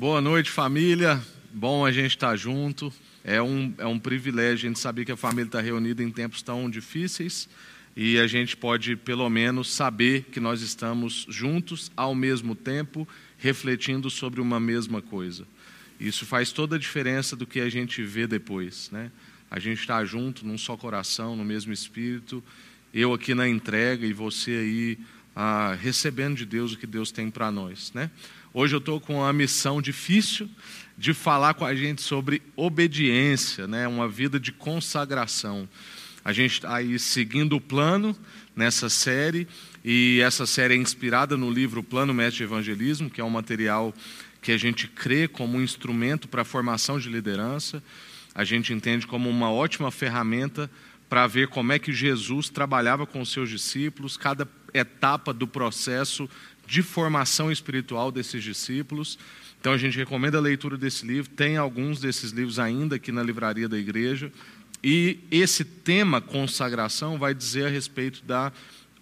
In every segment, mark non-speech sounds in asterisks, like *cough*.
Boa noite, família. Bom a gente estar junto. É um, é um privilégio a gente saber que a família está reunida em tempos tão difíceis e a gente pode, pelo menos, saber que nós estamos juntos ao mesmo tempo, refletindo sobre uma mesma coisa. Isso faz toda a diferença do que a gente vê depois. Né? A gente está junto, num só coração, no mesmo espírito, eu aqui na entrega e você aí ah, recebendo de Deus o que Deus tem para nós. Né? Hoje eu estou com uma missão difícil de falar com a gente sobre obediência, né? uma vida de consagração. A gente está aí seguindo o plano nessa série, e essa série é inspirada no livro Plano Mestre Evangelismo, que é um material que a gente crê como um instrumento para a formação de liderança. A gente entende como uma ótima ferramenta para ver como é que Jesus trabalhava com os seus discípulos, cada etapa do processo de formação espiritual desses discípulos. Então a gente recomenda a leitura desse livro, tem alguns desses livros ainda aqui na livraria da igreja. E esse tema consagração vai dizer a respeito da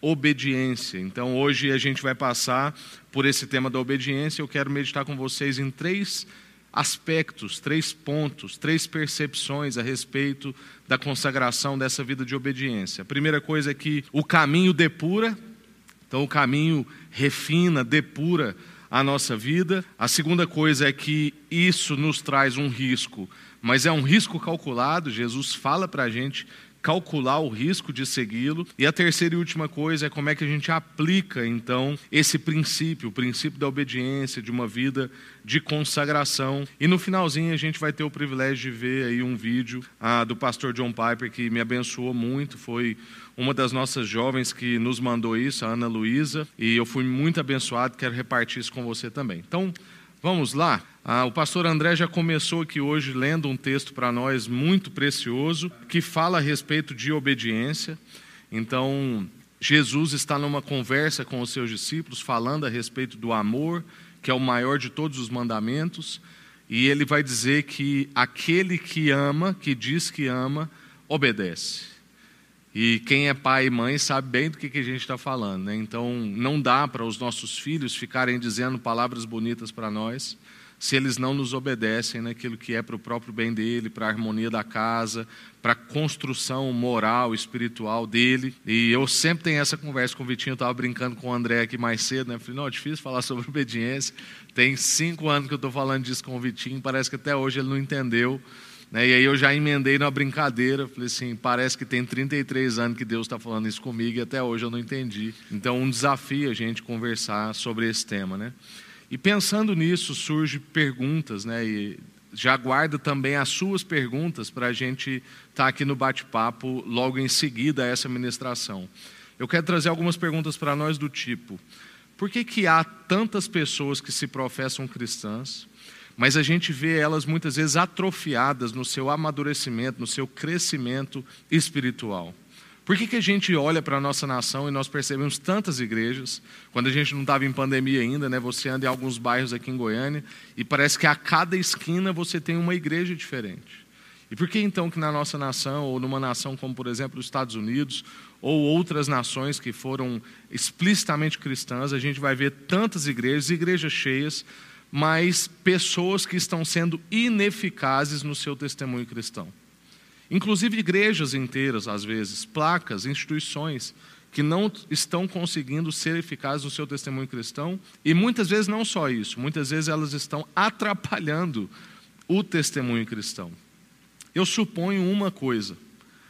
obediência. Então hoje a gente vai passar por esse tema da obediência. Eu quero meditar com vocês em três aspectos, três pontos, três percepções a respeito da consagração dessa vida de obediência. A primeira coisa é que o caminho depura, então, o caminho refina, depura a nossa vida. A segunda coisa é que isso nos traz um risco, mas é um risco calculado. Jesus fala para a gente calcular o risco de segui-lo. E a terceira e última coisa é como é que a gente aplica, então, esse princípio, o princípio da obediência, de uma vida de consagração. E no finalzinho a gente vai ter o privilégio de ver aí um vídeo ah, do pastor John Piper que me abençoou muito. Foi uma das nossas jovens que nos mandou isso, a Ana Luísa, e eu fui muito abençoado, quero repartir isso com você também. Então, vamos lá? Ah, o pastor André já começou aqui hoje lendo um texto para nós muito precioso, que fala a respeito de obediência. Então, Jesus está numa conversa com os seus discípulos, falando a respeito do amor, que é o maior de todos os mandamentos, e ele vai dizer que aquele que ama, que diz que ama, obedece. E quem é pai e mãe sabe bem do que, que a gente está falando. Né? Então, não dá para os nossos filhos ficarem dizendo palavras bonitas para nós se eles não nos obedecem naquilo que é para o próprio bem dele, para a harmonia da casa, para a construção moral, espiritual dele. E eu sempre tenho essa conversa com o Vitinho, eu estava brincando com o André aqui mais cedo, né? Eu falei, não, é difícil falar sobre obediência. Tem cinco anos que eu estou falando disso com o Vitinho, parece que até hoje ele não entendeu né? E aí eu já emendei na brincadeira, falei assim, parece que tem 33 anos que Deus está falando isso comigo e até hoje eu não entendi. Então um desafio a gente conversar sobre esse tema, né? E pensando nisso surge perguntas, né? E já guarda também as suas perguntas para a gente estar tá aqui no bate-papo logo em seguida a essa ministração. Eu quero trazer algumas perguntas para nós do tipo: por que, que há tantas pessoas que se professam cristãs, mas a gente vê elas muitas vezes atrofiadas no seu amadurecimento, no seu crescimento espiritual. Por que, que a gente olha para a nossa nação e nós percebemos tantas igrejas, quando a gente não estava em pandemia ainda, né? Você anda em alguns bairros aqui em Goiânia e parece que a cada esquina você tem uma igreja diferente. E por que então que na nossa nação, ou numa nação como, por exemplo, os Estados Unidos, ou outras nações que foram explicitamente cristãs, a gente vai ver tantas igrejas, igrejas cheias, mas pessoas que estão sendo ineficazes no seu testemunho cristão. Inclusive igrejas inteiras, às vezes, placas, instituições que não estão conseguindo ser eficazes no seu testemunho cristão, e muitas vezes não só isso, muitas vezes elas estão atrapalhando o testemunho cristão. Eu suponho uma coisa,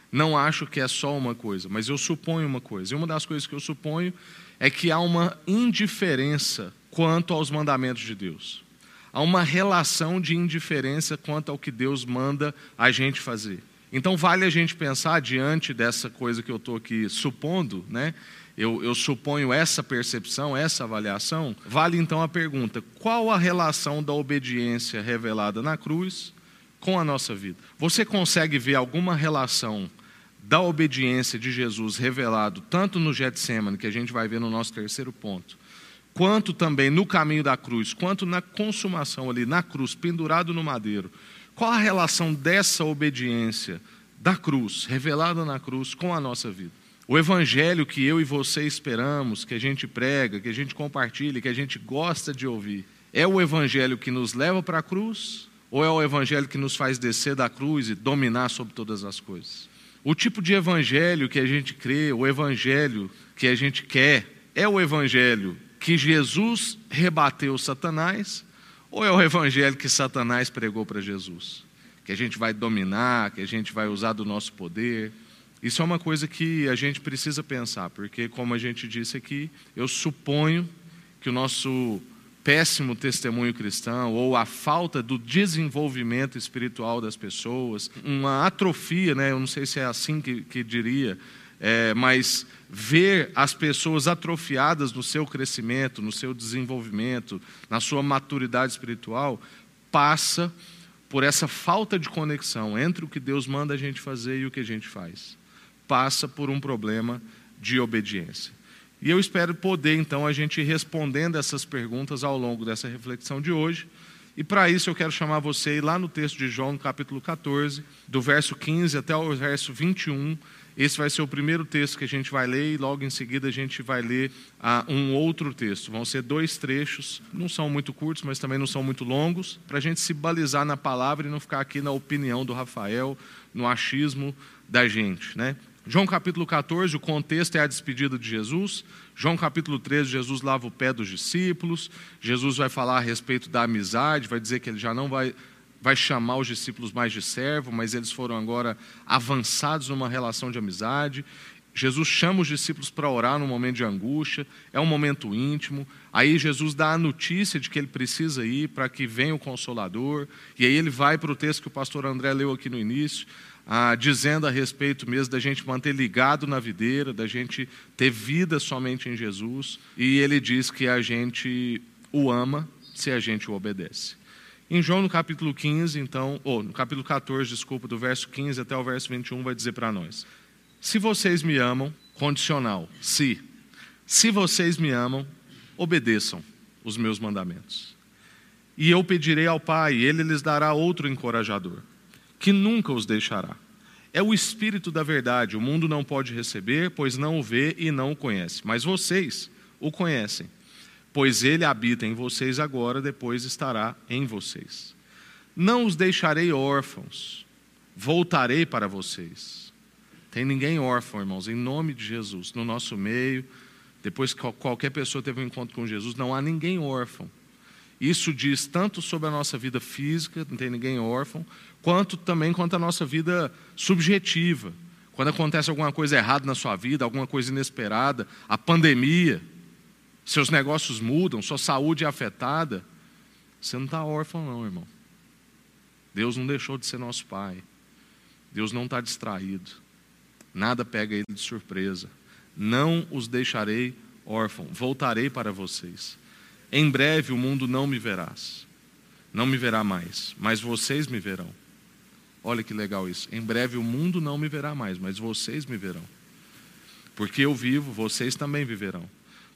não acho que é só uma coisa, mas eu suponho uma coisa, e uma das coisas que eu suponho é que há uma indiferença quanto aos mandamentos de Deus. Há uma relação de indiferença quanto ao que Deus manda a gente fazer. Então, vale a gente pensar, diante dessa coisa que eu estou aqui supondo, né? Eu, eu, suponho essa percepção, essa avaliação, vale então a pergunta: qual a relação da obediência revelada na cruz com a nossa vida? Você consegue ver alguma relação da obediência de Jesus revelado tanto no Getsemane, que a gente vai ver no nosso terceiro ponto, quanto também no caminho da cruz, quanto na consumação ali na cruz, pendurado no madeiro. Qual a relação dessa obediência da cruz, revelada na cruz, com a nossa vida? O evangelho que eu e você esperamos, que a gente prega, que a gente compartilha, que a gente gosta de ouvir, É o evangelho que nos leva para a cruz ou é o evangelho que nos faz descer da cruz e dominar sobre todas as coisas? O tipo de evangelho que a gente crê, o evangelho que a gente quer, é o evangelho que Jesus rebateu Satanás ou é o evangelho que Satanás pregou para Jesus? Que a gente vai dominar, que a gente vai usar do nosso poder. Isso é uma coisa que a gente precisa pensar, porque, como a gente disse aqui, eu suponho que o nosso péssimo testemunho cristão ou a falta do desenvolvimento espiritual das pessoas, uma atrofia, né? eu não sei se é assim que, que diria, é, mas ver as pessoas atrofiadas no seu crescimento, no seu desenvolvimento, na sua maturidade espiritual, passa por essa falta de conexão entre o que Deus manda a gente fazer e o que a gente faz. Passa por um problema de obediência. E eu espero poder, então, a gente ir respondendo essas perguntas ao longo dessa reflexão de hoje. E para isso eu quero chamar você lá no texto de João, no capítulo 14, do verso 15 até o verso 21, esse vai ser o primeiro texto que a gente vai ler e logo em seguida a gente vai ler ah, um outro texto. Vão ser dois trechos, não são muito curtos, mas também não são muito longos, para a gente se balizar na palavra e não ficar aqui na opinião do Rafael, no achismo da gente. Né? João capítulo 14, o contexto é a despedida de Jesus. João capítulo 13, Jesus lava o pé dos discípulos. Jesus vai falar a respeito da amizade, vai dizer que ele já não vai vai chamar os discípulos mais de servo, mas eles foram agora avançados numa relação de amizade. Jesus chama os discípulos para orar num momento de angústia, é um momento íntimo. Aí Jesus dá a notícia de que ele precisa ir para que venha o Consolador. E aí ele vai para o texto que o pastor André leu aqui no início, ah, dizendo a respeito mesmo da gente manter ligado na videira, da gente ter vida somente em Jesus. E ele diz que a gente o ama se a gente o obedece. Em João, no capítulo 15, então, ou no capítulo 14, desculpa, do verso 15 até o verso 21, vai dizer para nós: Se vocês me amam, condicional, se. Se vocês me amam, obedeçam os meus mandamentos. E eu pedirei ao Pai, ele lhes dará outro encorajador, que nunca os deixará. É o Espírito da verdade, o mundo não pode receber, pois não o vê e não o conhece. Mas vocês o conhecem pois ele habita em vocês agora, depois estará em vocês. Não os deixarei órfãos, voltarei para vocês. Tem ninguém órfão, irmãos, em nome de Jesus, no nosso meio. Depois que qualquer pessoa teve um encontro com Jesus, não há ninguém órfão. Isso diz tanto sobre a nossa vida física, não tem ninguém órfão, quanto também quanto a nossa vida subjetiva. Quando acontece alguma coisa errada na sua vida, alguma coisa inesperada, a pandemia, seus negócios mudam, sua saúde é afetada, você não está órfão, não, irmão. Deus não deixou de ser nosso Pai. Deus não está distraído. Nada pega ele de surpresa. Não os deixarei órfão. Voltarei para vocês. Em breve o mundo não me verás. Não me verá mais, mas vocês me verão. Olha que legal isso. Em breve o mundo não me verá mais, mas vocês me verão. Porque eu vivo, vocês também viverão.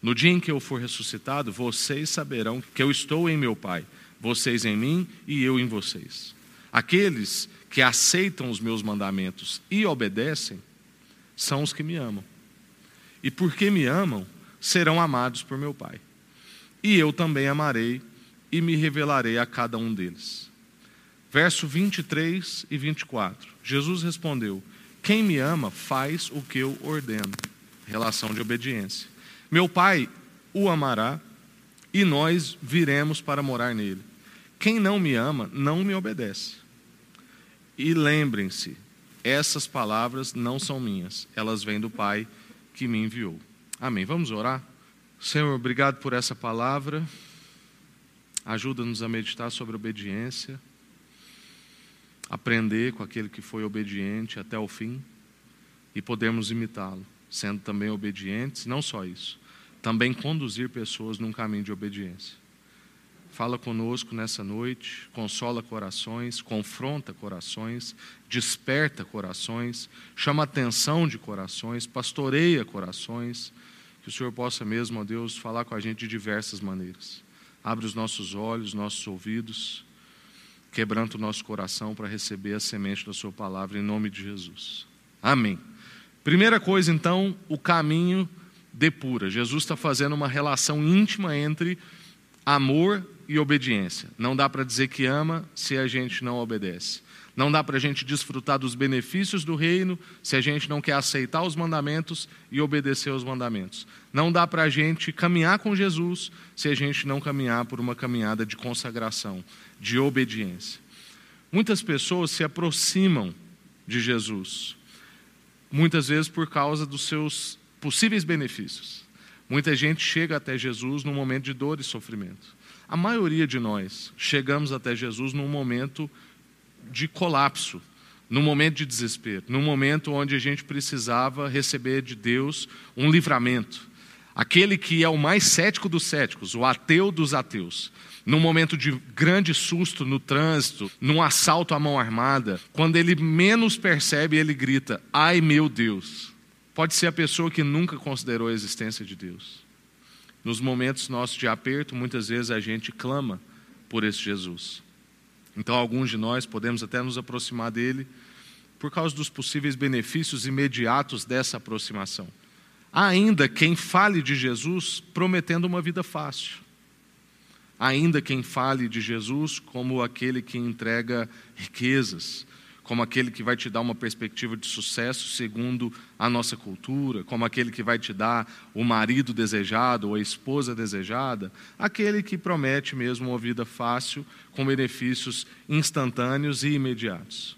No dia em que eu for ressuscitado, vocês saberão que eu estou em meu Pai, vocês em mim e eu em vocês. Aqueles que aceitam os meus mandamentos e obedecem são os que me amam. E porque me amam, serão amados por meu Pai. E eu também amarei e me revelarei a cada um deles. Verso 23 e 24. Jesus respondeu: Quem me ama faz o que eu ordeno. Relação de obediência. Meu Pai o amará e nós viremos para morar nele. Quem não me ama, não me obedece. E lembrem-se, essas palavras não são minhas, elas vêm do Pai que me enviou. Amém. Vamos orar? Senhor, obrigado por essa palavra. Ajuda-nos a meditar sobre obediência, aprender com aquele que foi obediente até o fim e podermos imitá-lo, sendo também obedientes, não só isso, também conduzir pessoas num caminho de obediência. Fala conosco nessa noite, consola corações, confronta corações, desperta corações, chama atenção de corações, pastoreia corações. Que o Senhor possa mesmo, ó Deus, falar com a gente de diversas maneiras. Abre os nossos olhos, nossos ouvidos, quebranta o nosso coração para receber a semente da Sua palavra, em nome de Jesus. Amém. Primeira coisa, então, o caminho depura. Jesus está fazendo uma relação íntima entre amor e obediência. Não dá para dizer que ama se a gente não obedece. Não dá para a gente desfrutar dos benefícios do reino se a gente não quer aceitar os mandamentos e obedecer aos mandamentos. Não dá para a gente caminhar com Jesus se a gente não caminhar por uma caminhada de consagração, de obediência. Muitas pessoas se aproximam de Jesus, muitas vezes por causa dos seus possíveis benefícios. Muita gente chega até Jesus num momento de dor e sofrimento. A maioria de nós chegamos até Jesus num momento de colapso, num momento de desespero, num momento onde a gente precisava receber de Deus um livramento. Aquele que é o mais cético dos céticos, o ateu dos ateus, num momento de grande susto no trânsito, num assalto à mão armada, quando ele menos percebe, ele grita: Ai meu Deus! Pode ser a pessoa que nunca considerou a existência de Deus. Nos momentos nossos de aperto, muitas vezes a gente clama por esse Jesus. Então, alguns de nós podemos até nos aproximar dele por causa dos possíveis benefícios imediatos dessa aproximação. Ainda quem fale de Jesus prometendo uma vida fácil. Ainda quem fale de Jesus como aquele que entrega riquezas, como aquele que vai te dar uma perspectiva de sucesso segundo a nossa cultura, como aquele que vai te dar o marido desejado ou a esposa desejada, aquele que promete mesmo uma vida fácil, com benefícios instantâneos e imediatos.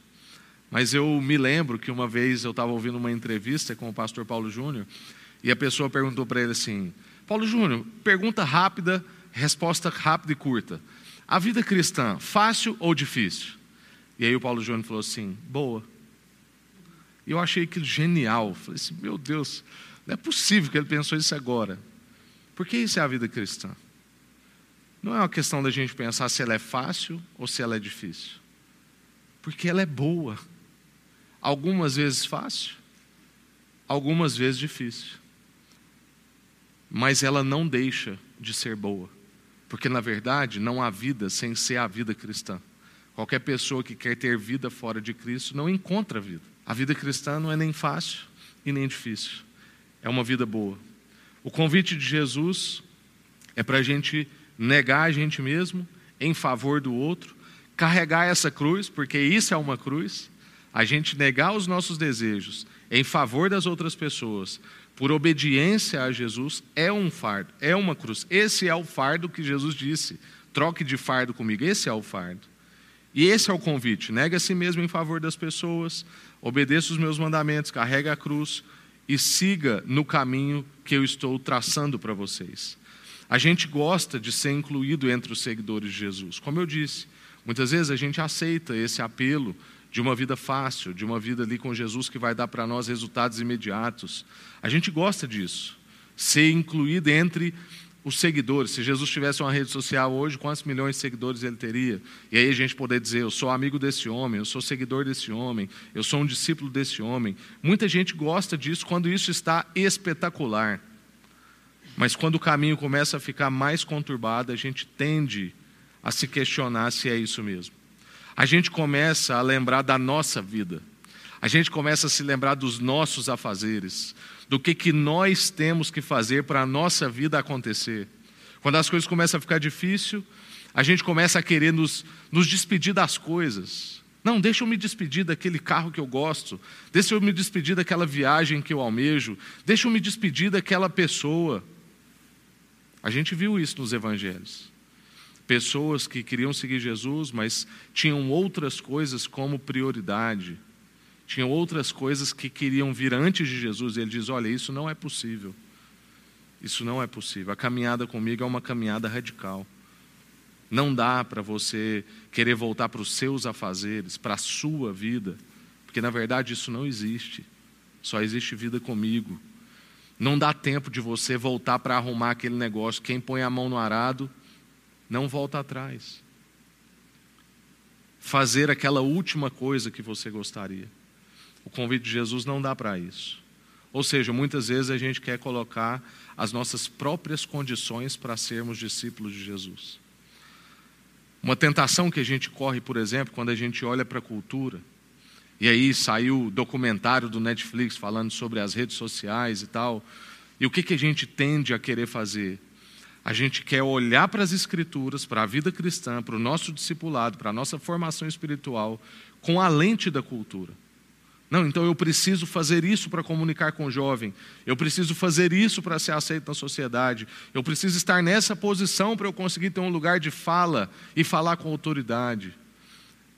Mas eu me lembro que uma vez eu estava ouvindo uma entrevista com o pastor Paulo Júnior e a pessoa perguntou para ele assim: Paulo Júnior, pergunta rápida, resposta rápida e curta. A vida cristã, fácil ou difícil? E aí o Paulo Júnior falou assim: boa. E eu achei aquilo genial. Falei assim: meu Deus, não é possível que ele pensou isso agora. Porque isso é a vida cristã. Não é uma questão da gente pensar se ela é fácil ou se ela é difícil. Porque ela é boa. Algumas vezes fácil, algumas vezes difícil. Mas ela não deixa de ser boa. Porque, na verdade, não há vida sem ser a vida cristã. Qualquer pessoa que quer ter vida fora de Cristo não encontra vida. A vida cristã não é nem fácil e nem difícil. É uma vida boa. O convite de Jesus é para a gente negar a gente mesmo em favor do outro, carregar essa cruz, porque isso é uma cruz, a gente negar os nossos desejos em favor das outras pessoas, por obediência a Jesus, é um fardo, é uma cruz. Esse é o fardo que Jesus disse: troque de fardo comigo, esse é o fardo. E esse é o convite: nega a si mesmo em favor das pessoas, obedeça os meus mandamentos, carrega a cruz e siga no caminho que eu estou traçando para vocês. A gente gosta de ser incluído entre os seguidores de Jesus. Como eu disse, muitas vezes a gente aceita esse apelo de uma vida fácil, de uma vida ali com Jesus que vai dar para nós resultados imediatos. A gente gosta disso. Ser incluído entre os seguidores. Se Jesus tivesse uma rede social hoje, quantos milhões de seguidores ele teria? E aí a gente poder dizer: eu sou amigo desse homem, eu sou seguidor desse homem, eu sou um discípulo desse homem. Muita gente gosta disso quando isso está espetacular. Mas quando o caminho começa a ficar mais conturbado, a gente tende a se questionar se é isso mesmo. A gente começa a lembrar da nossa vida. A gente começa a se lembrar dos nossos afazeres, do que, que nós temos que fazer para a nossa vida acontecer. Quando as coisas começam a ficar difícil, a gente começa a querer nos, nos despedir das coisas. Não, deixa eu me despedir daquele carro que eu gosto, deixa eu me despedir daquela viagem que eu almejo, deixa eu me despedir daquela pessoa. A gente viu isso nos evangelhos. Pessoas que queriam seguir Jesus, mas tinham outras coisas como prioridade. Tinham outras coisas que queriam vir antes de Jesus. E ele diz: Olha, isso não é possível. Isso não é possível. A caminhada comigo é uma caminhada radical. Não dá para você querer voltar para os seus afazeres, para a sua vida, porque na verdade isso não existe. Só existe vida comigo. Não dá tempo de você voltar para arrumar aquele negócio. Quem põe a mão no arado não volta atrás. Fazer aquela última coisa que você gostaria. O convite de Jesus não dá para isso. Ou seja, muitas vezes a gente quer colocar as nossas próprias condições para sermos discípulos de Jesus. Uma tentação que a gente corre, por exemplo, quando a gente olha para a cultura, e aí saiu o documentário do Netflix falando sobre as redes sociais e tal, e o que, que a gente tende a querer fazer? A gente quer olhar para as Escrituras, para a vida cristã, para o nosso discipulado, para a nossa formação espiritual, com a lente da cultura. Não, então eu preciso fazer isso para comunicar com o jovem, eu preciso fazer isso para ser aceito na sociedade, eu preciso estar nessa posição para eu conseguir ter um lugar de fala e falar com autoridade.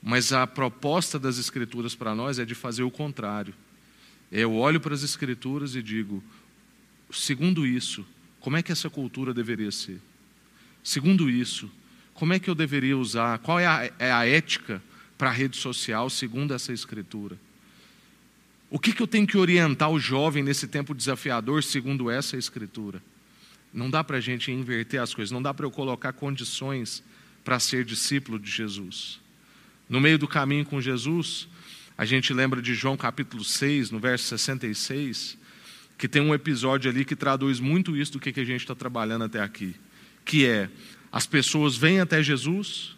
Mas a proposta das Escrituras para nós é de fazer o contrário. Eu olho para as Escrituras e digo: segundo isso, como é que essa cultura deveria ser? Segundo isso, como é que eu deveria usar? Qual é a, é a ética para a rede social segundo essa Escritura? O que, que eu tenho que orientar o jovem nesse tempo desafiador segundo essa Escritura? Não dá para a gente inverter as coisas, não dá para eu colocar condições para ser discípulo de Jesus. No meio do caminho com Jesus, a gente lembra de João capítulo 6, no verso 66, que tem um episódio ali que traduz muito isso do que a gente está trabalhando até aqui, que é as pessoas vêm até Jesus,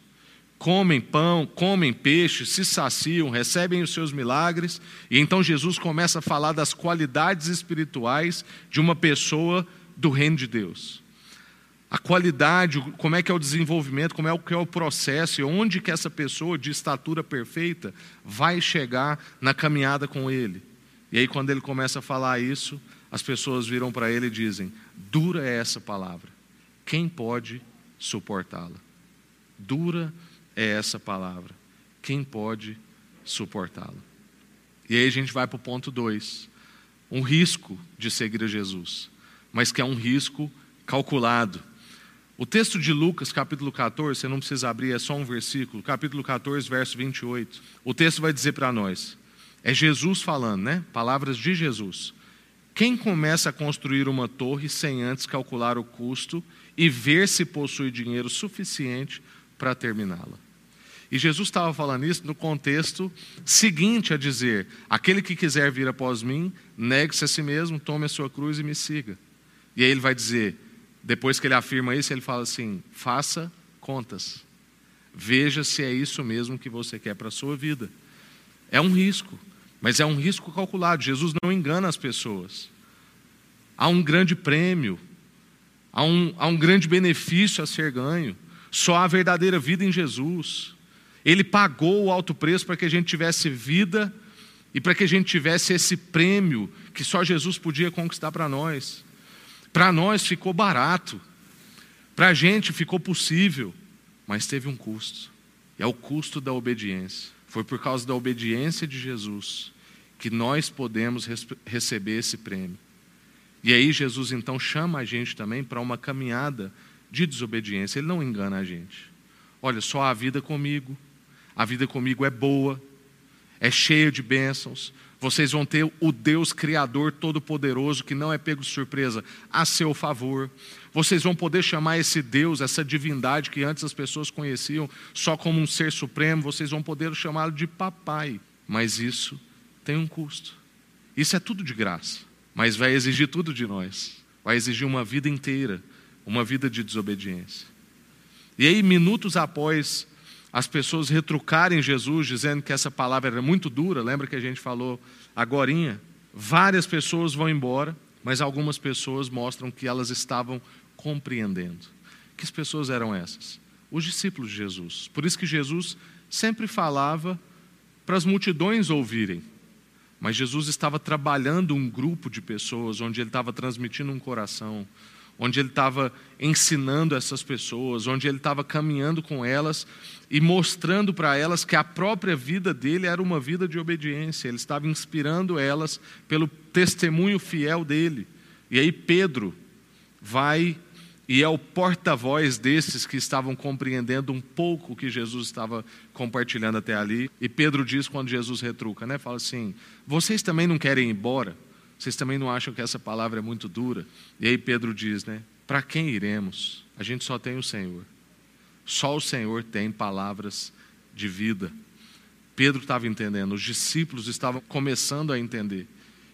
comem pão, comem peixe, se saciam, recebem os seus milagres, e então Jesus começa a falar das qualidades espirituais de uma pessoa do reino de Deus a qualidade, como é que é o desenvolvimento, como é que é o processo e onde que essa pessoa de estatura perfeita vai chegar na caminhada com ele. E aí quando ele começa a falar isso, as pessoas viram para ele e dizem: "Dura é essa palavra. Quem pode suportá-la?" Dura é essa palavra. Quem pode suportá-la? E aí a gente vai para o ponto 2. Um risco de seguir a Jesus, mas que é um risco calculado. O texto de Lucas, capítulo 14, você não precisa abrir, é só um versículo, capítulo 14, verso 28. O texto vai dizer para nós: é Jesus falando, né? Palavras de Jesus. Quem começa a construir uma torre sem antes calcular o custo e ver se possui dinheiro suficiente para terminá-la? E Jesus estava falando isso no contexto seguinte a dizer: aquele que quiser vir após mim, negue-se a si mesmo, tome a sua cruz e me siga. E aí ele vai dizer: depois que ele afirma isso, ele fala assim: faça contas. Veja se é isso mesmo que você quer para a sua vida. É um risco, mas é um risco calculado. Jesus não engana as pessoas. Há um grande prêmio, há um, há um grande benefício a ser ganho. Só há verdadeira vida em Jesus. Ele pagou o alto preço para que a gente tivesse vida e para que a gente tivesse esse prêmio que só Jesus podia conquistar para nós. Para nós ficou barato, para a gente ficou possível, mas teve um custo. É o custo da obediência. Foi por causa da obediência de Jesus que nós podemos receber esse prêmio. E aí Jesus então chama a gente também para uma caminhada de desobediência. Ele não engana a gente. Olha, só a vida comigo. A vida comigo é boa, é cheia de bênçãos. Vocês vão ter o Deus Criador Todo-Poderoso, que não é pego de surpresa, a seu favor. Vocês vão poder chamar esse Deus, essa divindade que antes as pessoas conheciam só como um ser supremo, vocês vão poder chamá-lo de papai. Mas isso tem um custo. Isso é tudo de graça, mas vai exigir tudo de nós. Vai exigir uma vida inteira, uma vida de desobediência. E aí, minutos após as pessoas retrucarem Jesus, dizendo que essa palavra era muito dura, lembra que a gente falou agorinha? Várias pessoas vão embora, mas algumas pessoas mostram que elas estavam compreendendo. Que pessoas eram essas? Os discípulos de Jesus. Por isso que Jesus sempre falava para as multidões ouvirem. Mas Jesus estava trabalhando um grupo de pessoas, onde ele estava transmitindo um coração, onde ele estava ensinando essas pessoas, onde ele estava caminhando com elas e mostrando para elas que a própria vida dele era uma vida de obediência, ele estava inspirando elas pelo testemunho fiel dele. E aí Pedro vai e é o porta-voz desses que estavam compreendendo um pouco o que Jesus estava compartilhando até ali. E Pedro diz quando Jesus retruca, né? Fala assim: "Vocês também não querem ir embora?" Vocês também não acham que essa palavra é muito dura? E aí Pedro diz, né? Para quem iremos? A gente só tem o Senhor. Só o Senhor tem palavras de vida. Pedro estava entendendo, os discípulos estavam começando a entender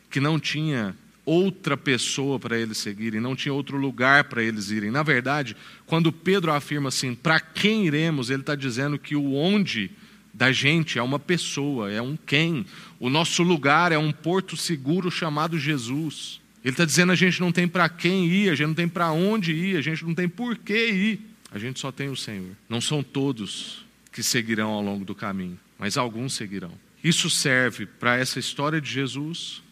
que não tinha outra pessoa para eles seguirem, não tinha outro lugar para eles irem. Na verdade, quando Pedro afirma assim, para quem iremos, ele está dizendo que o onde da gente é uma pessoa, é um quem. O nosso lugar é um porto seguro chamado Jesus. Ele está dizendo a gente não tem para quem ir, a gente não tem para onde ir, a gente não tem por que ir. A gente só tem o Senhor. Não são todos que seguirão ao longo do caminho, mas alguns seguirão. Isso serve para essa história de Jesus,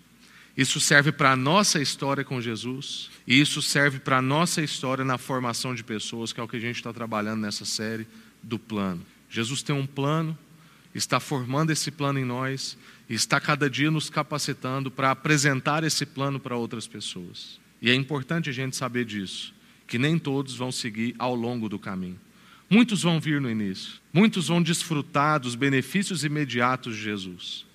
isso serve para a nossa história com Jesus, e isso serve para a nossa história na formação de pessoas, que é o que a gente está trabalhando nessa série do plano. Jesus tem um plano, está formando esse plano em nós, e está cada dia nos capacitando para apresentar esse plano para outras pessoas. E é importante a gente saber disso, que nem todos vão seguir ao longo do caminho. Muitos vão vir no início, muitos vão desfrutar dos benefícios imediatos de Jesus,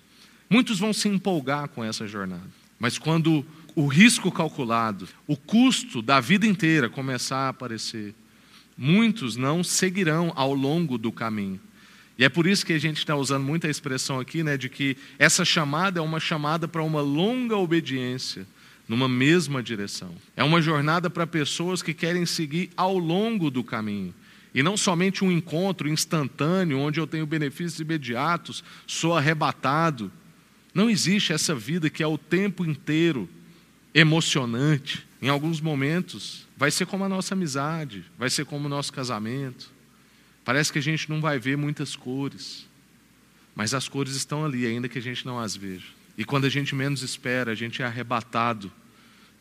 muitos vão se empolgar com essa jornada, mas quando o risco calculado, o custo da vida inteira começar a aparecer, muitos não seguirão ao longo do caminho. E é por isso que a gente está usando muita expressão aqui, né, de que essa chamada é uma chamada para uma longa obediência numa mesma direção. É uma jornada para pessoas que querem seguir ao longo do caminho. E não somente um encontro instantâneo, onde eu tenho benefícios imediatos, sou arrebatado. Não existe essa vida que é o tempo inteiro emocionante. Em alguns momentos, vai ser como a nossa amizade, vai ser como o nosso casamento. Parece que a gente não vai ver muitas cores, mas as cores estão ali, ainda que a gente não as veja. E quando a gente menos espera, a gente é arrebatado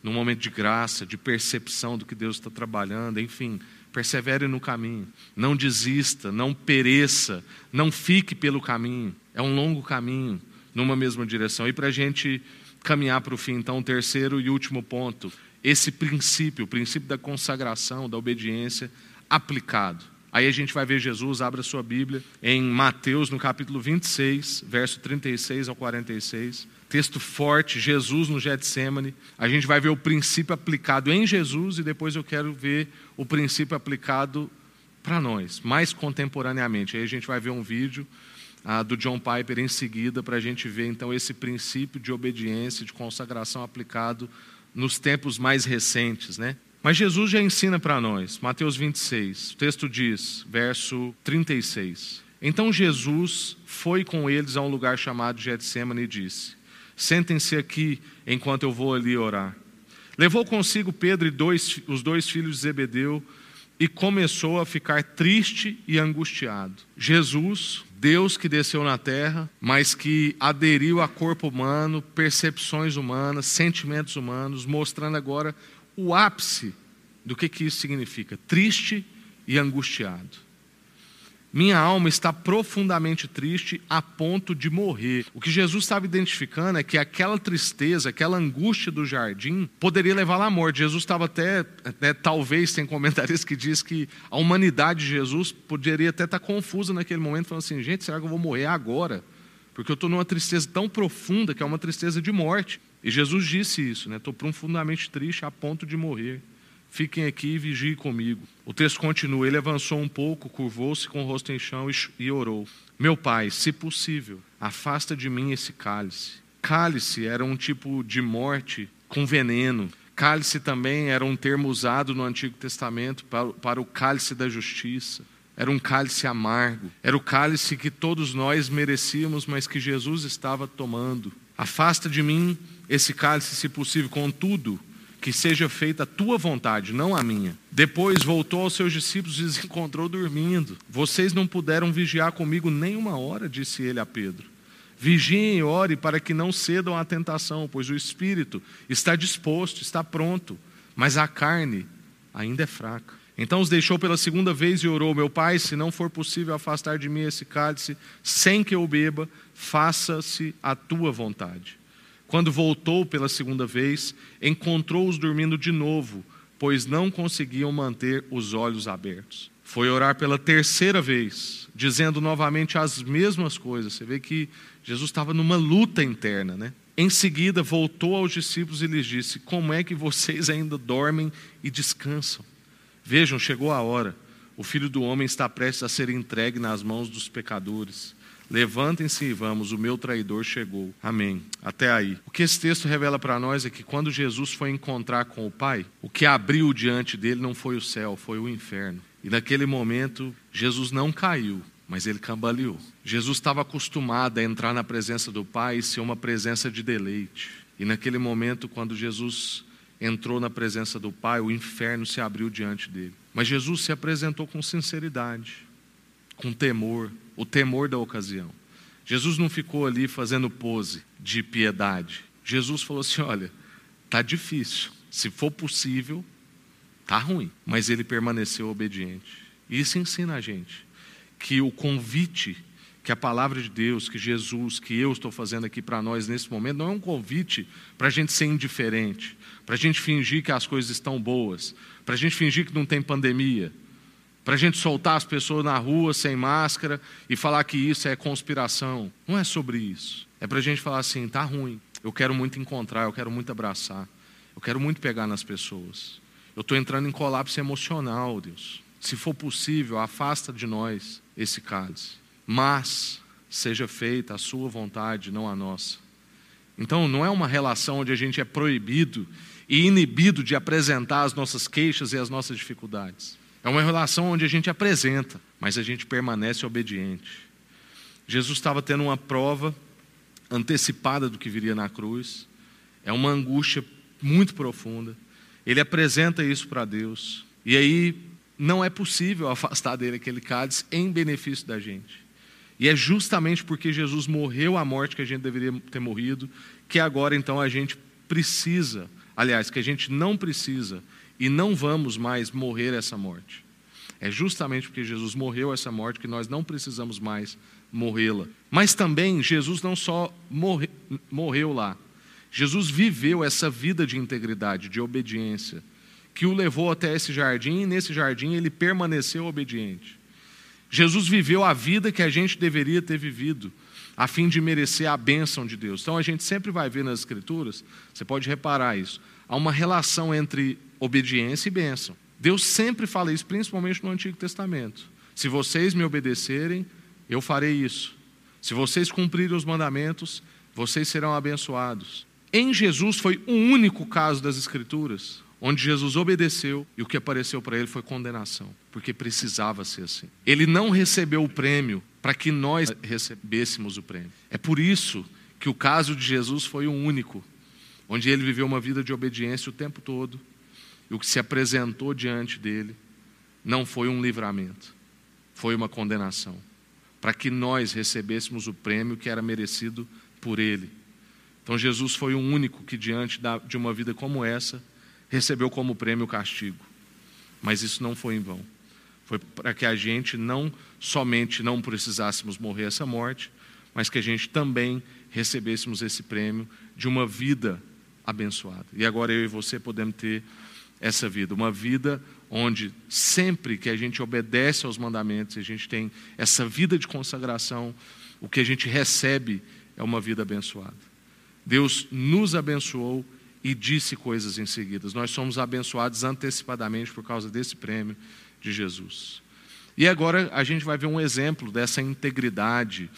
num momento de graça, de percepção do que Deus está trabalhando, enfim, persevere no caminho, não desista, não pereça, não fique pelo caminho. É um longo caminho numa mesma direção. E para a gente caminhar para o fim, então, o terceiro e último ponto, esse princípio, o princípio da consagração, da obediência aplicado. Aí a gente vai ver Jesus, abra sua Bíblia, em Mateus, no capítulo 26, verso 36 ao 46. Texto forte, Jesus no Getsemane. A gente vai ver o princípio aplicado em Jesus e depois eu quero ver o princípio aplicado para nós, mais contemporaneamente. Aí a gente vai ver um vídeo ah, do John Piper em seguida para a gente ver então esse princípio de obediência, de consagração aplicado nos tempos mais recentes, né? Mas Jesus já ensina para nós, Mateus 26, o texto diz, verso 36. Então Jesus foi com eles a um lugar chamado Getsemane e disse: Sentem-se aqui enquanto eu vou ali orar. Levou consigo Pedro e dois, os dois filhos de Zebedeu e começou a ficar triste e angustiado. Jesus, Deus que desceu na terra, mas que aderiu a corpo humano, percepções humanas, sentimentos humanos, mostrando agora o ápice do que, que isso significa: triste e angustiado. Minha alma está profundamente triste a ponto de morrer. O que Jesus estava identificando é que aquela tristeza, aquela angústia do jardim poderia levá-la à morte. Jesus estava até, né, talvez tem comentaristas que diz que a humanidade de Jesus poderia até estar confusa naquele momento, falando assim: gente, será que eu vou morrer agora? Porque eu estou numa tristeza tão profunda que é uma tristeza de morte. E Jesus disse isso, né? Estou profundamente triste a ponto de morrer. Fiquem aqui e vigiem comigo. O texto continua. Ele avançou um pouco, curvou-se com o rosto em chão e orou: Meu pai, se possível, afasta de mim esse cálice. Cálice era um tipo de morte com veneno. Cálice também era um termo usado no Antigo Testamento para, o cálice da justiça. Era um cálice amargo. Era o cálice que todos nós merecíamos, mas que Jesus estava tomando. Afasta de mim esse cálice, se possível, contudo, que seja feita a tua vontade, não a minha. Depois voltou aos seus discípulos e os encontrou dormindo. Vocês não puderam vigiar comigo nem uma hora, disse ele a Pedro. Vigiem e ore para que não cedam à tentação, pois o espírito está disposto, está pronto, mas a carne ainda é fraca. Então os deixou pela segunda vez e orou: Meu pai, se não for possível afastar de mim esse cálice, sem que eu beba, faça-se a tua vontade. Quando voltou pela segunda vez, encontrou-os dormindo de novo, pois não conseguiam manter os olhos abertos. Foi orar pela terceira vez, dizendo novamente as mesmas coisas. Você vê que Jesus estava numa luta interna, né? Em seguida, voltou aos discípulos e lhes disse: Como é que vocês ainda dormem e descansam? Vejam, chegou a hora. O filho do homem está prestes a ser entregue nas mãos dos pecadores. Levantem-se e vamos, o meu traidor chegou. Amém. Até aí. O que esse texto revela para nós é que quando Jesus foi encontrar com o Pai, o que abriu diante dele não foi o céu, foi o inferno. E naquele momento, Jesus não caiu, mas ele cambaleou. Jesus estava acostumado a entrar na presença do Pai e ser uma presença de deleite. E naquele momento, quando Jesus entrou na presença do Pai, o inferno se abriu diante dele. Mas Jesus se apresentou com sinceridade, com temor, o temor da ocasião. Jesus não ficou ali fazendo pose de piedade. Jesus falou assim: olha, tá difícil. Se for possível, tá ruim. Mas ele permaneceu obediente. Isso ensina a gente que o convite que a palavra de Deus, que Jesus, que eu estou fazendo aqui para nós nesse momento, não é um convite para a gente ser indiferente, para a gente fingir que as coisas estão boas, para a gente fingir que não tem pandemia, para a gente soltar as pessoas na rua sem máscara e falar que isso é conspiração. Não é sobre isso. É para a gente falar assim: está ruim, eu quero muito encontrar, eu quero muito abraçar, eu quero muito pegar nas pessoas. Eu estou entrando em colapso emocional, Deus. Se for possível, afasta de nós esse cálice mas seja feita a sua vontade, não a nossa. Então, não é uma relação onde a gente é proibido e inibido de apresentar as nossas queixas e as nossas dificuldades. É uma relação onde a gente apresenta, mas a gente permanece obediente. Jesus estava tendo uma prova antecipada do que viria na cruz, é uma angústia muito profunda. Ele apresenta isso para Deus, e aí não é possível afastar dele aquele cálice em benefício da gente. E é justamente porque Jesus morreu a morte que a gente deveria ter morrido, que agora então a gente precisa, aliás, que a gente não precisa e não vamos mais morrer essa morte. É justamente porque Jesus morreu essa morte que nós não precisamos mais morrê-la. Mas também Jesus não só morre, morreu lá, Jesus viveu essa vida de integridade, de obediência, que o levou até esse jardim e nesse jardim ele permaneceu obediente. Jesus viveu a vida que a gente deveria ter vivido, a fim de merecer a bênção de Deus. Então a gente sempre vai ver nas Escrituras, você pode reparar isso, há uma relação entre obediência e bênção. Deus sempre fala isso, principalmente no Antigo Testamento. Se vocês me obedecerem, eu farei isso. Se vocês cumprirem os mandamentos, vocês serão abençoados. Em Jesus foi o único caso das Escrituras onde Jesus obedeceu e o que apareceu para ele foi condenação, porque precisava ser assim. Ele não recebeu o prêmio para que nós recebêssemos o prêmio. É por isso que o caso de Jesus foi o único, onde ele viveu uma vida de obediência o tempo todo, e o que se apresentou diante dele não foi um livramento, foi uma condenação, para que nós recebêssemos o prêmio que era merecido por ele. Então Jesus foi o único que, diante de uma vida como essa, recebeu como prêmio o castigo. Mas isso não foi em vão. Foi para que a gente não somente não precisássemos morrer essa morte, mas que a gente também recebêssemos esse prêmio de uma vida abençoada. E agora eu e você podemos ter essa vida, uma vida onde sempre que a gente obedece aos mandamentos, a gente tem essa vida de consagração, o que a gente recebe é uma vida abençoada. Deus nos abençoou e disse coisas em seguida. Nós somos abençoados antecipadamente por causa desse prêmio de Jesus. E agora a gente vai ver um exemplo dessa integridade,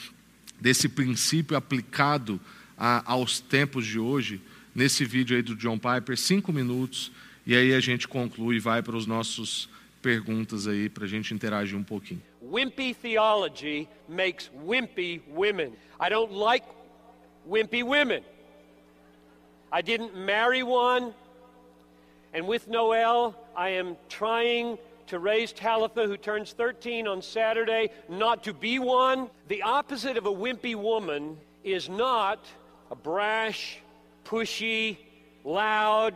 desse princípio aplicado a, aos tempos de hoje, nesse vídeo aí do John Piper, cinco minutos, e aí a gente conclui e vai para os nossos perguntas aí para a gente interagir um pouquinho. Wimpy theology makes wimpy women. I don't like wimpy women. I didn't marry one. And with Noel, I am trying to raise Talitha, who turns 13 on Saturday, not to be one. The opposite of a wimpy woman is not a brash, pushy, loud,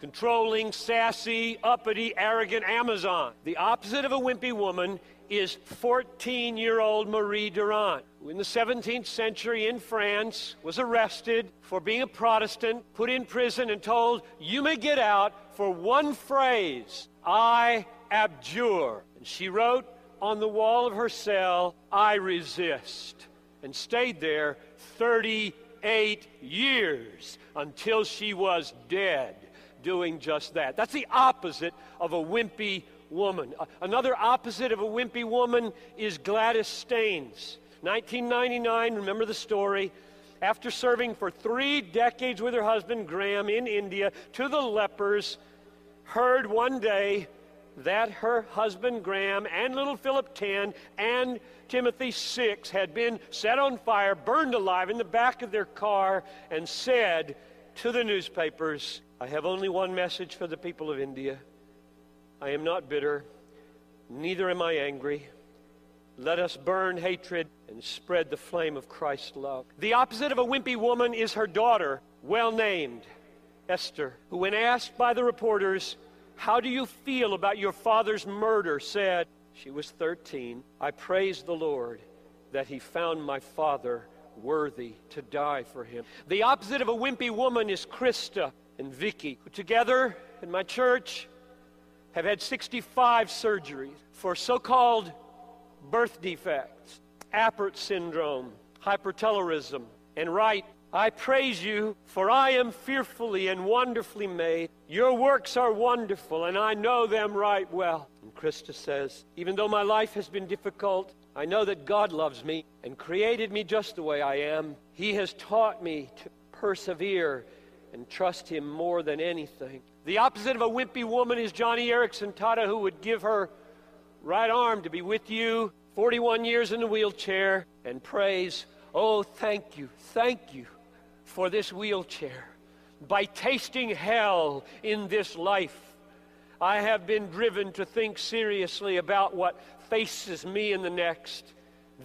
controlling, sassy, uppity, arrogant Amazon. The opposite of a wimpy woman is 14 year old Marie Durand, who in the 17th century in France was arrested for being a Protestant, put in prison, and told, You may get out for one phrase I abjure. And she wrote on the wall of her cell, I resist, and stayed there 38 years until she was dead doing just that. That's the opposite of a wimpy woman. Another opposite of a wimpy woman is Gladys Staines. 1999, remember the story? After serving for three decades with her husband Graham in India to the lepers, heard one day that her husband Graham and little Philip 10 and Timothy 6 had been set on fire, burned alive in the back of their car, and said to the newspapers, I have only one message for the people of India. I am not bitter, neither am I angry. Let us burn hatred and spread the flame of Christ's love. The opposite of a wimpy woman is her daughter, well named Esther, who, when asked by the reporters, How do you feel about your father's murder? said, She was 13. I praise the Lord that he found my father worthy to die for him. The opposite of a wimpy woman is Krista and Vicky, who together in my church have had 65 surgeries for so called birth defects, Apert syndrome, hypertelorism, and right. I praise you, for I am fearfully and wonderfully made. Your works are wonderful, and I know them right well. And Krista says, even though my life has been difficult, I know that God loves me and created me just the way I am. He has taught me to persevere and trust Him more than anything. The opposite of a wimpy woman is Johnny Erickson Tata, who would give her right arm to be with you, 41 years in a wheelchair, and praise, Oh, thank you, thank you for this wheelchair. By tasting hell in this life, I have been driven to think seriously about what faces me in the next.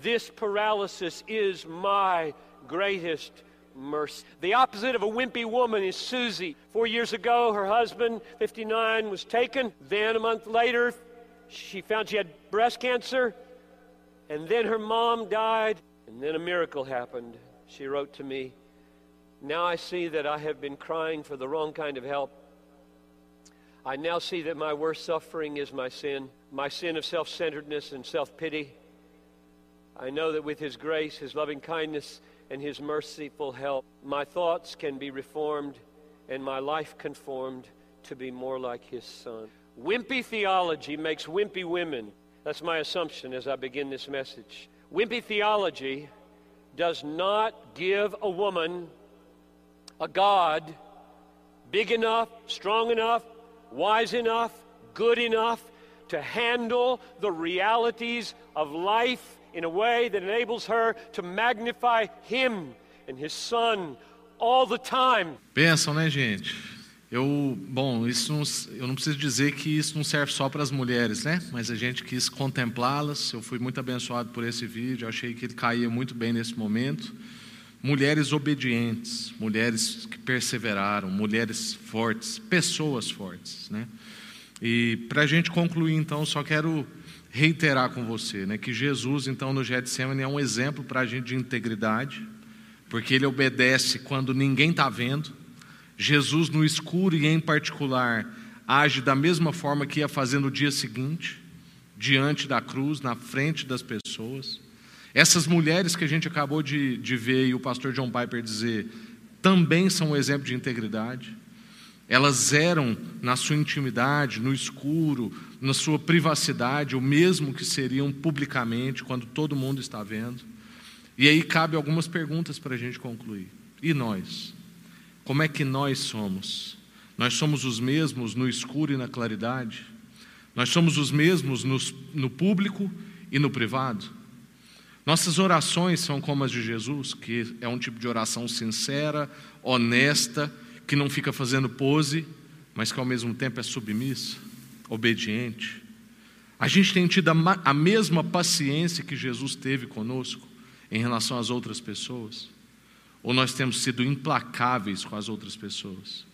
This paralysis is my greatest mercy. The opposite of a wimpy woman is Susie. Four years ago, her husband, 59, was taken. Then a month later, she found she had breast cancer, and then her mom died, and then a miracle happened. She wrote to me, Now I see that I have been crying for the wrong kind of help. I now see that my worst suffering is my sin, my sin of self centeredness and self pity. I know that with His grace, His loving kindness, and His merciful help, my thoughts can be reformed and my life conformed to be more like His Son. Wimpy theology makes wimpy women. That's my assumption as I begin this message. Wimpy theology does not give a woman a God big enough, strong enough, wise enough, good enough to handle the realities of life in a way that enables her to magnify Him and His Son all the time. Pensam, né, gente? Eu, bom, isso não, eu não preciso dizer que isso não serve só para as mulheres, né? Mas a gente quis contemplá-las. Eu fui muito abençoado por esse vídeo. Eu achei que ele caía muito bem nesse momento. Mulheres obedientes, mulheres que perseveraram, mulheres fortes, pessoas fortes, né? E para a gente concluir, então, só quero reiterar com você, né, que Jesus, então, no Getsemane é um exemplo para a gente de integridade, porque ele obedece quando ninguém está vendo. Jesus, no escuro e em particular, age da mesma forma que ia fazer no dia seguinte, diante da cruz, na frente das pessoas. Essas mulheres que a gente acabou de, de ver e o pastor John Piper dizer, também são um exemplo de integridade. Elas eram, na sua intimidade, no escuro, na sua privacidade, o mesmo que seriam publicamente, quando todo mundo está vendo. E aí cabe algumas perguntas para a gente concluir. E nós? Como é que nós somos? Nós somos os mesmos no escuro e na claridade? Nós somos os mesmos no, no público e no privado? Nossas orações são como as de Jesus, que é um tipo de oração sincera, honesta, que não fica fazendo pose, mas que ao mesmo tempo é submissa, obediente. A gente tem tido a, mesma paciência que Jesus teve conosco em relação às outras pessoas? Ou nós temos sido implacáveis com as outras pessoas?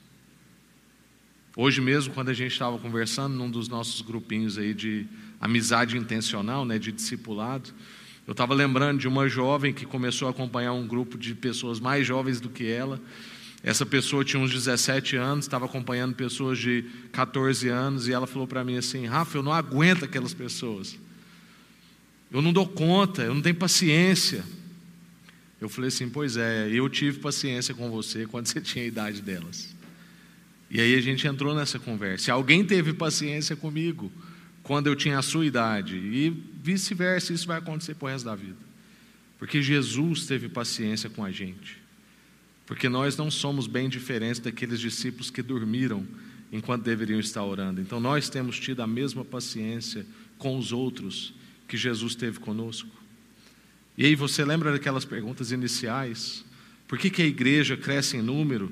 Hoje mesmo, quando a gente estava conversando num dos nossos grupinhos aí de amizade intencional, né, de discipulado, eu estava lembrando de uma jovem que começou a acompanhar um grupo de pessoas mais jovens do que ela. Essa pessoa tinha uns 17 anos, estava acompanhando pessoas de 14 anos, e ela falou para mim assim: Rafa, eu não aguento aquelas pessoas. Eu não dou conta, eu não tenho paciência. Eu falei assim: Pois é, eu tive paciência com você *laughs* quando você tinha a idade delas. E aí a gente entrou nessa conversa. Alguém teve paciência comigo quando eu tinha a sua idade, e vice-versa, isso vai acontecer para o resto da vida. Porque Jesus teve paciência com a gente. Porque nós não somos bem diferentes daqueles discípulos que dormiram enquanto deveriam estar orando. Então nós temos tido a mesma paciência com os outros que Jesus teve conosco. E aí você lembra daquelas perguntas iniciais? Por que, que a igreja cresce em número?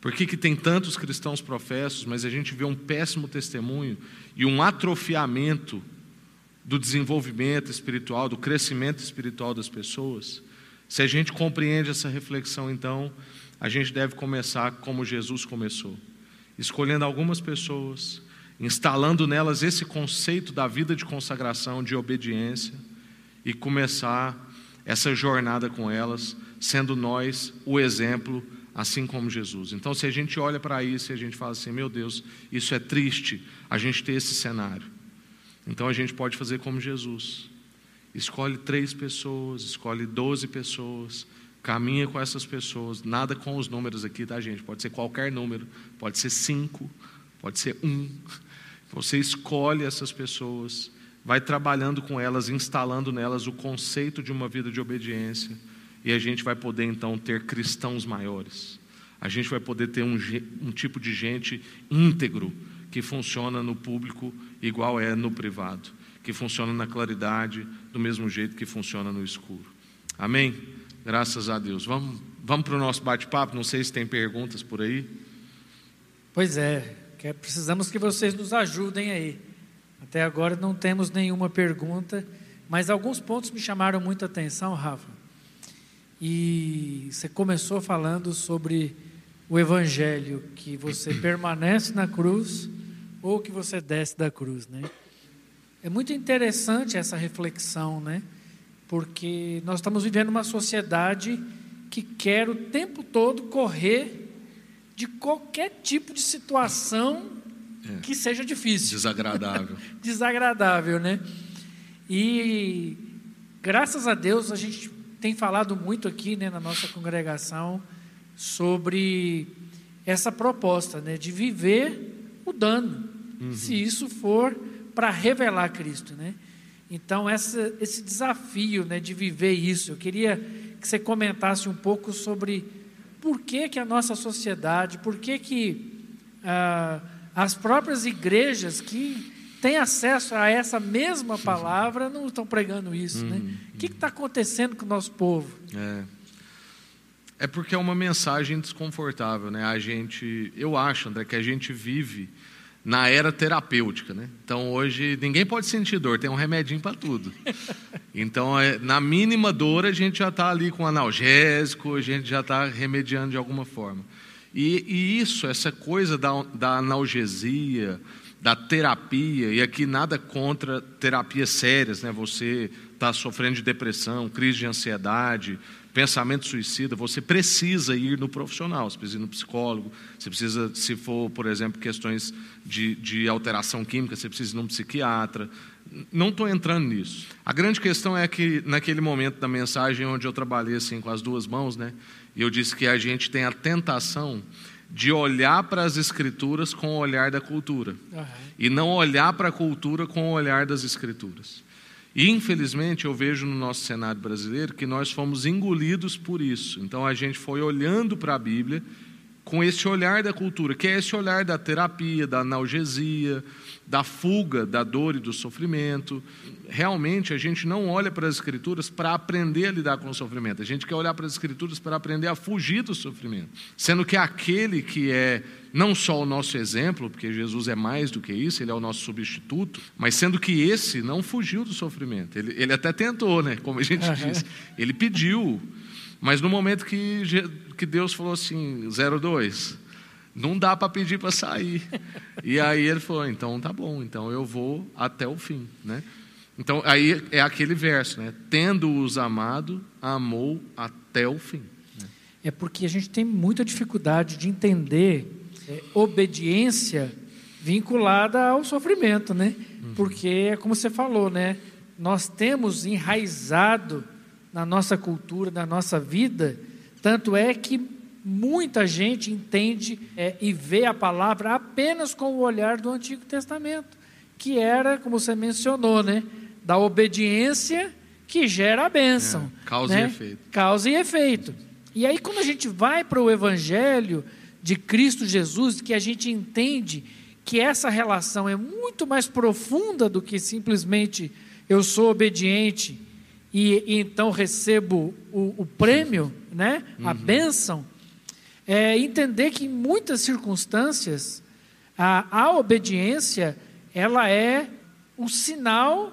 Por que, que tem tantos cristãos professos, mas a gente vê um péssimo testemunho e um atrofiamento do desenvolvimento espiritual, do crescimento espiritual das pessoas? Se a gente compreende essa reflexão, então, a gente deve começar como Jesus começou, escolhendo algumas pessoas, instalando nelas esse conceito da vida de consagração, de obediência, e começar essa jornada com elas, sendo nós o exemplo, assim como Jesus. Então, se a gente olha para isso e a gente fala assim, meu Deus, isso é triste, a gente ter esse cenário. Então, a gente pode fazer como Jesus. Escolhe três pessoas, escolhe doze pessoas, caminha com essas pessoas, nada com os números aqui, tá, gente? Pode ser qualquer número, pode ser cinco, pode ser um. Você escolhe essas pessoas, vai trabalhando com elas, instalando nelas o conceito de uma vida de obediência, e a gente vai poder então ter cristãos maiores. A gente vai poder ter um, um tipo de gente íntegro que funciona no público igual é no privado, que funciona na claridade do mesmo jeito que funciona no escuro. Amém? Graças a Deus. Vamos, vamos para o nosso bate-papo. Não sei se tem perguntas por aí. Pois é, precisamos que vocês nos ajudem aí. Até agora não temos nenhuma pergunta, mas alguns pontos me chamaram muita atenção, Rafa. E você começou falando sobre o Evangelho, que você permanece na cruz ou que você desce da cruz, né? É muito interessante essa reflexão, né? Porque nós estamos vivendo uma sociedade que quer o tempo todo correr de qualquer tipo de situação é. que seja difícil. Desagradável. *laughs* Desagradável, né? E graças a Deus a gente tem falado muito aqui né, na nossa congregação sobre essa proposta né, de viver mudando uhum. se isso for para revelar Cristo, né? Então, essa, esse desafio né, de viver isso, eu queria que você comentasse um pouco sobre por que, que a nossa sociedade, por que, que ah, as próprias igrejas que têm acesso a essa mesma palavra não estão pregando isso. Né? Uhum. O que está acontecendo com o nosso povo? É. é porque é uma mensagem desconfortável. Né? A gente, eu acho, André, que a gente vive na era terapêutica, né? Então hoje ninguém pode sentir dor, tem um remedinho para tudo. *laughs* Então é, na mínima dor a gente já está ali com analgésico, a gente já está remediando de alguma forma. E, e, isso, essa coisa da, da analgesia, da terapia, e aqui nada contra terapias sérias, né? Você está sofrendo de depressão, crise de ansiedade, pensamento suicida, você precisa ir no profissional, você precisa ir no psicólogo, você precisa, se for, por exemplo, questões de, de alteração química, você precisa ir num psiquiatra. Não estou entrando nisso. A grande questão é que, naquele momento da mensagem, onde eu trabalhei assim com as duas mãos, né, e eu disse que a gente tem a tentação de olhar para as escrituras com o olhar da cultura, uhum. e não olhar para a cultura com o olhar das escrituras. E, infelizmente, eu vejo no nosso cenário brasileiro que nós fomos engolidos por isso. Então, a gente foi olhando para a Bíblia com esse olhar da cultura, que é esse olhar da terapia, da analgesia, da fuga da dor e do sofrimento. Realmente a gente não olha para as escrituras para aprender a lidar com o sofrimento. A gente quer olhar para as escrituras para aprender a fugir do sofrimento. Sendo que aquele que é não só o nosso exemplo, porque Jesus é mais do que isso, ele é o nosso substituto, mas sendo que esse não fugiu do sofrimento. Ele, ele até tentou, né? Como a gente uhum. diz. Ele pediu. Mas no momento que, que Deus falou assim, 02, não dá para pedir para sair. *laughs* E aí ele falou, então tá bom, então eu vou até o fim, né? Então aí é aquele verso, né? Tendo-os amado, amou até o fim. Né? É porque a gente tem muita dificuldade de entender é, obediência vinculada ao sofrimento, né? Uhum. Porque é como você falou, né? Nós temos enraizado na nossa cultura, na nossa vida, tanto é que muita gente entende é, e vê a palavra apenas com o olhar do Antigo Testamento, que era, como você mencionou, né, da obediência que gera a bênção. É, causa né? e efeito. Causa e efeito. E aí, quando a gente vai para o Evangelho de Cristo Jesus, que a gente entende que essa relação é muito mais profunda do que simplesmente eu sou obediente e, e então recebo o, o prêmio, né? Uhum. a bênção, é entender que em muitas circunstâncias a, a obediência ela é o sinal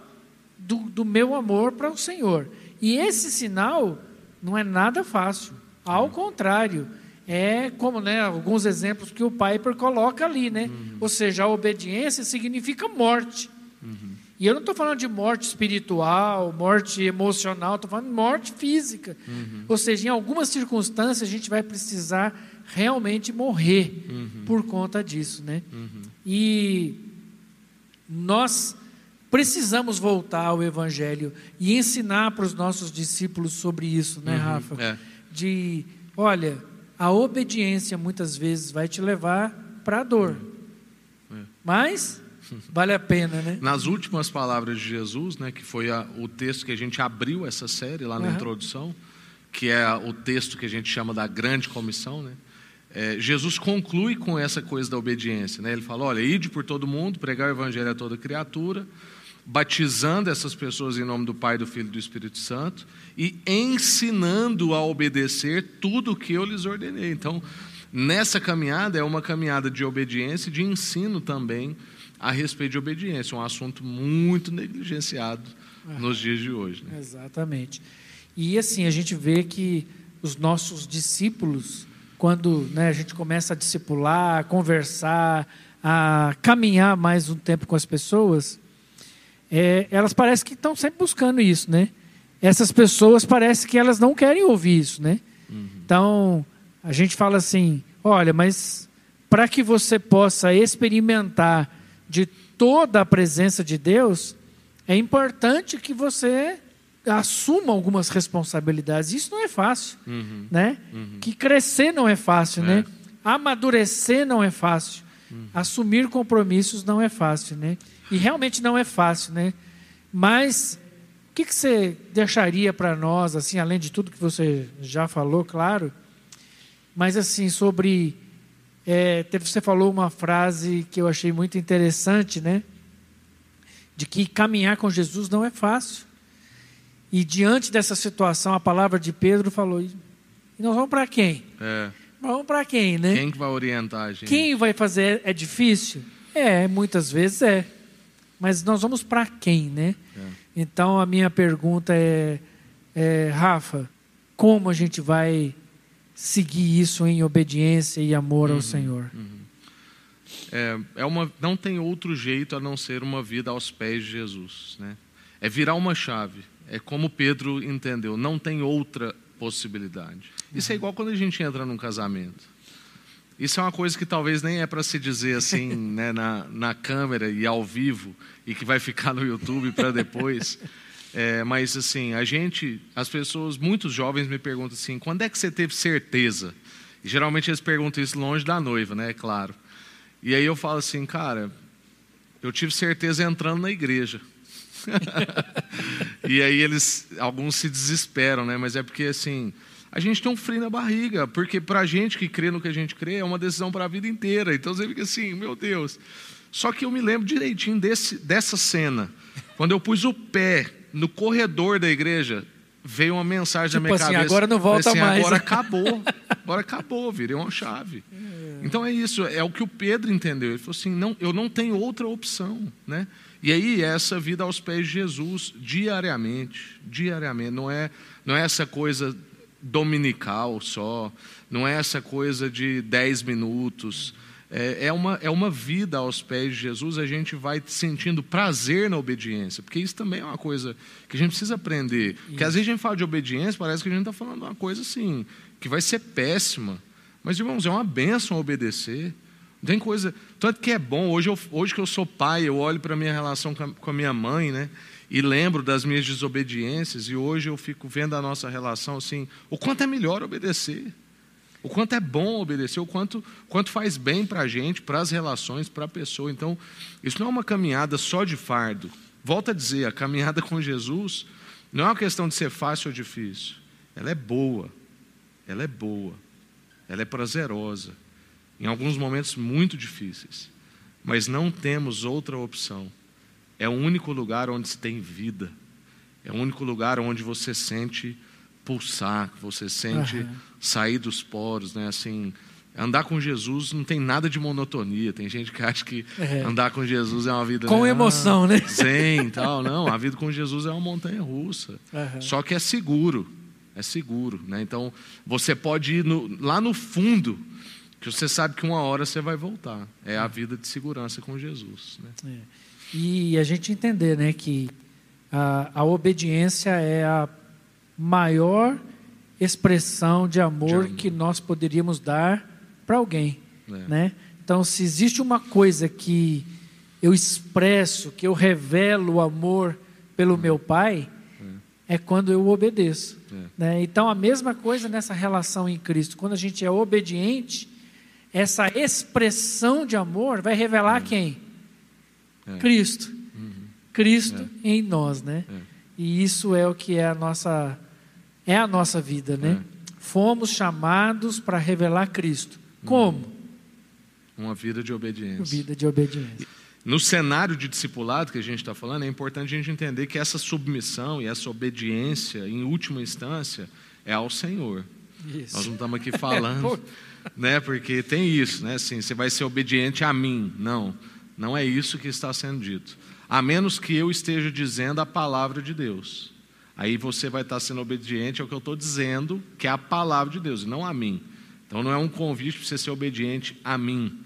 do, do meu amor para o Senhor. E esse sinal não é nada fácil. Ao contrário, é como né, alguns exemplos que o Piper coloca ali, né? Uhum. Ou seja, a obediência significa morte. Uhum. E eu não estou falando de morte espiritual, morte emocional, estou falando de morte física. Uhum. Ou seja, em algumas circunstâncias a gente vai precisar realmente morrer uhum. por conta disso, né? Uhum. E nós precisamos voltar ao Evangelho e ensinar para os nossos discípulos sobre isso, né, uhum. Rafa? É. De, olha, a obediência muitas vezes vai te levar para a dor, é. mas Vale a pena, né? Nas últimas palavras de Jesus, né, que foi a, o texto que a gente abriu essa série lá na uhum. introdução, que é o texto que a gente chama da grande comissão, né? É, Jesus conclui com essa coisa da obediência, né? Ele fala: olha, ide por todo mundo, pregar o evangelho a toda criatura, batizando essas pessoas em nome do Pai, do Filho e do Espírito Santo e ensinando a obedecer tudo o que eu lhes ordenei. Então, nessa caminhada é uma caminhada de obediência e de ensino também a respeito de obediência, um assunto muito negligenciado nos dias de hoje. Né? Exatamente. E assim, a gente vê que os nossos discípulos, quando né, a gente começa a discipular, a conversar, a caminhar mais um tempo com as pessoas, é, elas parecem que estão sempre buscando isso, né? Essas pessoas parece que elas não querem ouvir isso, né? Uhum. Então, a gente fala assim, olha, mas para que você possa experimentar de toda a presença de Deus, é importante que você assuma algumas responsabilidades. Isso não é fácil, uhum. né? Uhum. Que crescer não é fácil, é. né? Amadurecer não é fácil. Uhum. Assumir compromissos não é fácil, né? E realmente não é fácil, né? Mas o que, que você deixaria para nós, assim, além de tudo que você já falou, claro, mas assim sobre é, você falou uma frase que eu achei muito interessante, né? De que caminhar com Jesus não é fácil. E diante dessa situação, a palavra de Pedro falou: e nós vamos para quem? É. Vamos para quem, né? Quem que vai orientar a gente? Quem vai fazer? É difícil? É, muitas vezes é. Mas nós vamos para quem, né? É. Então a minha pergunta é, é, Rafa, como a gente vai seguir isso em obediência e amor uhum, ao Senhor. Uhum. É, é uma, não tem outro jeito a não ser uma vida aos pés de Jesus. Né? É virar uma chave. É como Pedro entendeu, não tem outra possibilidade. Isso é igual quando a gente entra num casamento. Isso é uma coisa que talvez nem é para se dizer assim *laughs* né, na, na câmera e ao vivo e que vai ficar no YouTube para depois. É, mas assim, a gente, as pessoas, muitos jovens me perguntam assim, quando é que você teve certeza? E geralmente eles perguntam isso longe da noiva, né? É claro. E aí eu falo assim, cara, eu tive certeza entrando na igreja. *laughs* e aí eles, alguns se desesperam, né? Mas é porque assim, a gente tem um frio na barriga, porque para a gente que crê no que a gente crê é uma decisão para a vida inteira. Então você fica assim, meu Deus. Só que eu me lembro direitinho desse, dessa cena, quando eu pus o pé no corredor da igreja, veio uma mensagem tipo na minha assim, cabeça. Agora não volta assim, mais. Agora *laughs* acabou. Agora acabou, virei uma chave. É. Então é isso, é o que o Pedro entendeu. Ele falou assim: não, eu não tenho outra opção. Né? E aí, essa vida aos pés de Jesus, diariamente, diariamente, não é, não é essa coisa dominical só, não é essa coisa de dez minutos é, é, uma, é uma vida aos pés de Jesus, a gente vai sentindo prazer na obediência, porque isso também é uma coisa que a gente precisa aprender. Isso. Porque às vezes a gente fala de obediência, parece que a gente está falando uma coisa assim, que vai ser péssima. Mas, irmãos, é uma bênção obedecer. Não tem coisa. Tanto que é bom, hoje, eu, hoje que eu sou pai, eu olho para a minha relação com a, com a minha mãe, né? E lembro das minhas desobediências, e hoje eu fico vendo a nossa relação assim, o quanto é melhor obedecer. O quanto é bom obedecer, o quanto, quanto faz bem para a gente, para as relações, para a pessoa. Então, isso não é uma caminhada só de fardo. Volto a dizer, a caminhada com Jesus não é uma questão de ser fácil ou difícil. Ela é boa. Ela é boa. Ela é prazerosa. Em alguns momentos muito difíceis. Mas não temos outra opção. É o único lugar onde se tem vida. É o único lugar onde você sente pulsar, que você sente uhum. sair dos poros, né? Assim, andar com Jesus não tem nada de monotonia. Tem gente que acha que é. andar com Jesus é uma vida com né? emoção, ah, né? Zen, tal, não. A vida com Jesus é uma montanha russa. Uhum. Só que é seguro, é seguro, né? Então você pode ir no, lá no fundo que você sabe que uma hora você vai voltar. É a vida de segurança com Jesus. Né? É. E a gente entender né, que a, a obediência é a maior expressão de amor, que nós poderíamos dar para alguém. É. Né? Então, se existe uma coisa que eu expresso, que eu revelo o amor pelo meu pai, é, é quando eu obedeço. É. Né? Então, a mesma coisa nessa relação em Cristo. Quando a gente é obediente, essa expressão de amor vai revelar é. quem? É. Cristo. Uhum. Cristo em nós, né? E isso é o que é a nossa é a nossa vida, né? É. Fomos chamados para revelar Cristo. Como? Uma vida de obediência. Vida de obediência. No cenário de discipulado que a gente está falando, é importante a gente entender que essa submissão e essa obediência, em última instância, é ao Senhor. Isso. Nós não estamos aqui *laughs* falando né? Porque tem isso, né? Assim, você vai ser obediente a mim. Não, não é isso que está sendo dito. A menos que eu esteja dizendo a palavra de Deus. Aí você vai estar sendo obediente ao que eu estou dizendo, que é a palavra de Deus, e não a mim. Então não é um convite para você ser obediente a mim.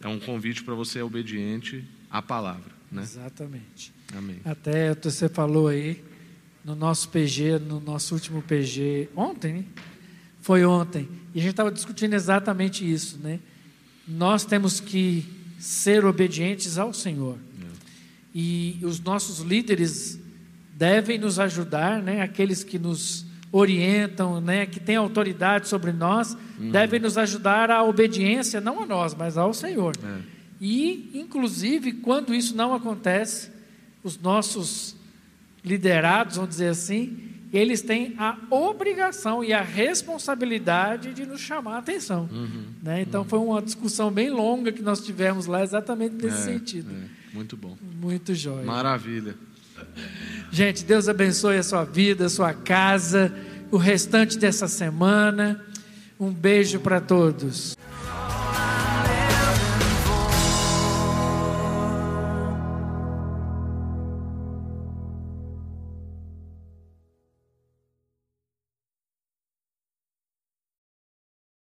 É um convite para você ser obediente à palavra. Né? Exatamente. Amém. Até você falou aí no nosso PG, no nosso último PG, ontem, né? Foi ontem. E a gente estava discutindo exatamente isso, né? Nós temos que ser obedientes ao Senhor. É. E os nossos líderes devem nos ajudar, né? Aqueles que nos orientam, né? Que têm autoridade sobre nós, uhum. devem nos ajudar à obediência, não a nós, mas ao Senhor. É. E, inclusive, quando isso não acontece, os nossos liderados, vamos dizer assim, eles têm a obrigação e a responsabilidade de nos chamar a atenção. Uhum, né? Então, uhum. foi uma discussão bem longa que nós tivemos lá, exatamente nesse é, sentido. É, muito bom. Muito jóia. Maravilha. Gente, Deus abençoe a sua vida, a sua casa, o restante dessa semana. Um beijo para todos.